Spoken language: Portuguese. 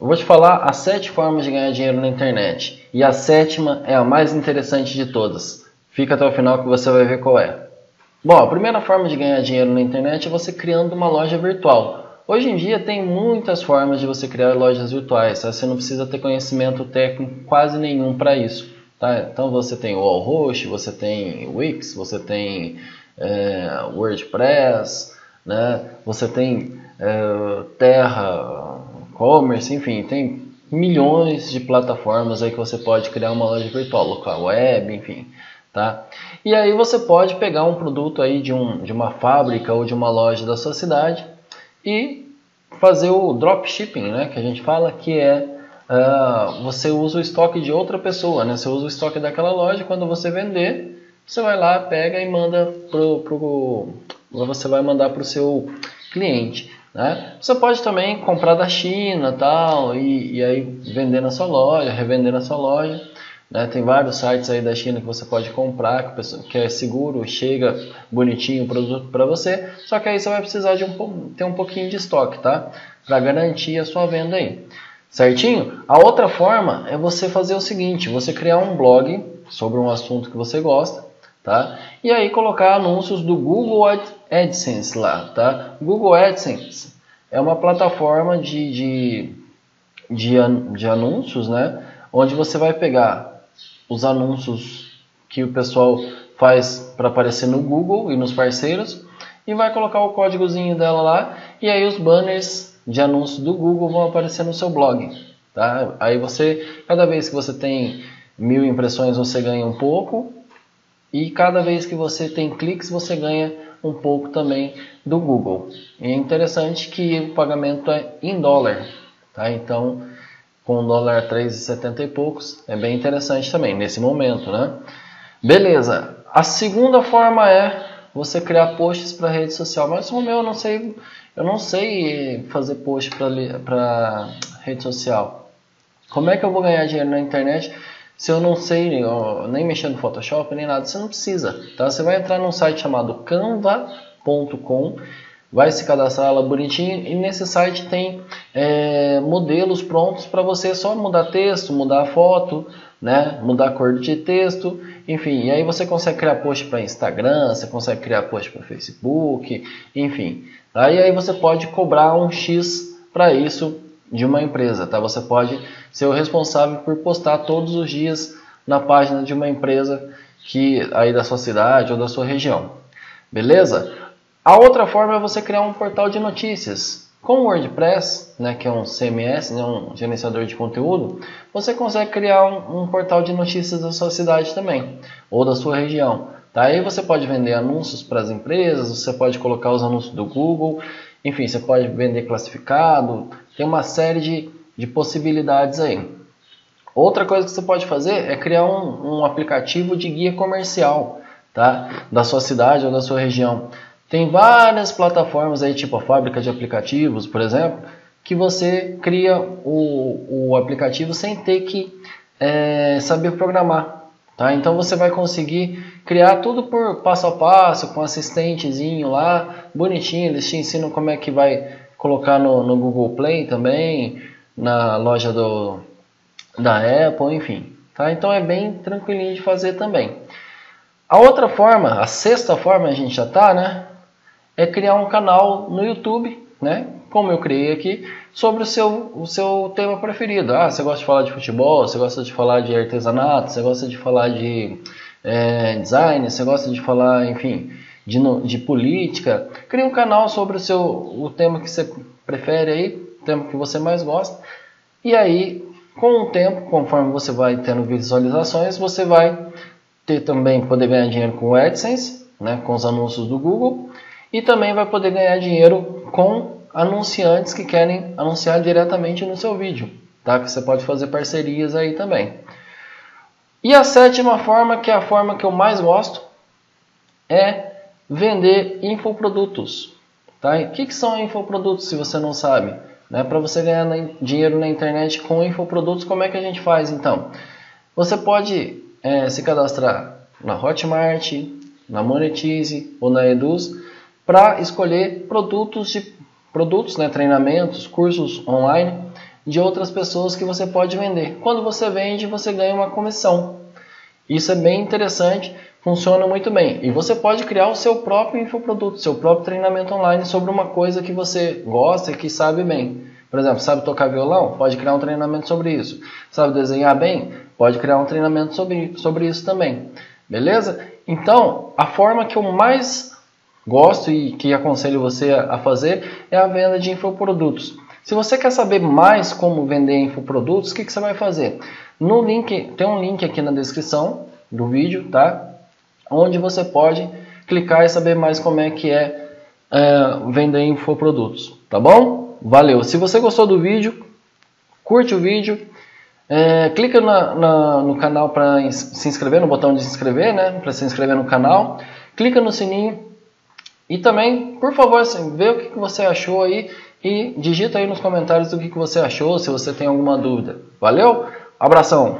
Eu vou te falar as sete formas de ganhar dinheiro na internet. E a sétima é a mais interessante de todas. Fica até o final que você vai ver qual é. Bom, a primeira forma de ganhar dinheiro na internet é você criando uma loja virtual. Hoje em dia tem muitas formas de você criar lojas virtuais. Tá? Você não precisa ter conhecimento técnico quase nenhum para isso. Tá? Então você tem o Allhost, você tem Wix, você tem é, WordPress, né? você tem é, Terra, Commerce, enfim, tem milhões de plataformas aí que você pode criar uma loja virtual, local web, enfim, tá? E aí você pode pegar um produto aí de, um, de uma fábrica ou de uma loja da sua cidade e fazer o dropshipping, né? Que a gente fala que é uh, você usa o estoque de outra pessoa, né? Você usa o estoque daquela loja quando você vender, você vai lá, pega e manda pro, pro você vai mandar para o seu cliente. Né? Você pode também comprar da China tal, e, e aí vender na sua loja, revender na sua loja. Né? Tem vários sites aí da China que você pode comprar, que é seguro, chega bonitinho o produto para você. Só que aí você vai precisar de um, ter um pouquinho de estoque, tá? Para garantir a sua venda aí. Certinho? A outra forma é você fazer o seguinte: você criar um blog sobre um assunto que você gosta, tá? E aí colocar anúncios do Google AdSense lá, tá? Google AdSense é uma plataforma de, de, de, de anúncios, né? Onde você vai pegar os anúncios que o pessoal faz para aparecer no Google e nos parceiros e vai colocar o códigozinho dela lá e aí os banners de anúncios do Google vão aparecer no seu blog, tá? Aí você, cada vez que você tem mil impressões, você ganha um pouco e cada vez que você tem cliques, você ganha um pouco também do Google. E é interessante que o pagamento é em dólar, tá? Então, com o dólar 3,70 e poucos, é bem interessante também nesse momento, né? Beleza. A segunda forma é você criar posts para rede social, mas o meu eu não sei, eu não sei fazer post para rede social. Como é que eu vou ganhar dinheiro na internet? Se eu não sei nem mexer no Photoshop nem nada, você não precisa. Tá? Você vai entrar num site chamado canva.com, vai se cadastrar lá bonitinho e nesse site tem é, modelos prontos para você só mudar texto, mudar foto, né? mudar cor de texto, enfim. E aí você consegue criar post para Instagram, você consegue criar post para Facebook, enfim. Aí aí você pode cobrar um X para isso de uma empresa, tá? Você pode ser o responsável por postar todos os dias na página de uma empresa que aí da sua cidade ou da sua região. Beleza? A outra forma é você criar um portal de notícias. Com o WordPress, né, que é um CMS, né, um gerenciador de conteúdo, você consegue criar um, um portal de notícias da sua cidade também, ou da sua região. Tá? Aí você pode vender anúncios para as empresas, você pode colocar os anúncios do Google, enfim, você pode vender classificado, tem uma série de, de possibilidades aí. Outra coisa que você pode fazer é criar um, um aplicativo de guia comercial tá? da sua cidade ou da sua região. Tem várias plataformas aí, tipo a fábrica de aplicativos, por exemplo, que você cria o, o aplicativo sem ter que é, saber programar. Tá? Então você vai conseguir criar tudo por passo a passo, com assistentezinho lá, bonitinho, eles te ensinam como é que vai colocar no, no Google Play também, na loja do, da Apple, enfim. Tá? Então é bem tranquilinho de fazer também. A outra forma, a sexta forma a gente já está, né? É criar um canal no YouTube, né? Como eu criei aqui, sobre o seu, o seu tema preferido. Ah, você gosta de falar de futebol, você gosta de falar de artesanato, você gosta de falar de é, design, você gosta de falar, enfim, de, de política, crie um canal sobre o seu o tema que você prefere aí, o tema que você mais gosta. E aí, com o tempo, conforme você vai tendo visualizações, você vai ter também poder ganhar dinheiro com o AdSense, né, com os anúncios do Google, e também vai poder ganhar dinheiro com anunciantes que querem anunciar diretamente no seu vídeo, tá? Que você pode fazer parcerias aí também. E a sétima forma, que é a forma que eu mais gosto, é vender infoprodutos. Tá? O que, que são infoprodutos se você não sabe? Né? Para você ganhar dinheiro na internet com infoprodutos, como é que a gente faz então? Você pode é, se cadastrar na Hotmart, na Monetize ou na Eduz para escolher produtos de produtos, né, treinamentos, cursos online de outras pessoas que você pode vender. Quando você vende, você ganha uma comissão. Isso é bem interessante, funciona muito bem. E você pode criar o seu próprio infoproduto, seu próprio treinamento online sobre uma coisa que você gosta e que sabe bem. Por exemplo, sabe tocar violão? Pode criar um treinamento sobre isso. Sabe desenhar bem? Pode criar um treinamento sobre, sobre isso também. Beleza? Então, a forma que eu mais gosto e que aconselho você a fazer é a venda de infoprodutos. Se você quer saber mais como vender infoprodutos, o que, que você vai fazer? No link, tem um link aqui na descrição do vídeo, tá? Onde você pode clicar e saber mais como é que é, é vender infoprodutos, tá bom? Valeu! Se você gostou do vídeo, curte o vídeo, é, clica na, na, no canal para se inscrever, no botão de se inscrever, né? Para se inscrever no canal, clica no sininho e também, por favor, assim, vê o que, você achou aí e digita aí nos comentários o que você achou, se você tem alguma dúvida. Valeu? Abração!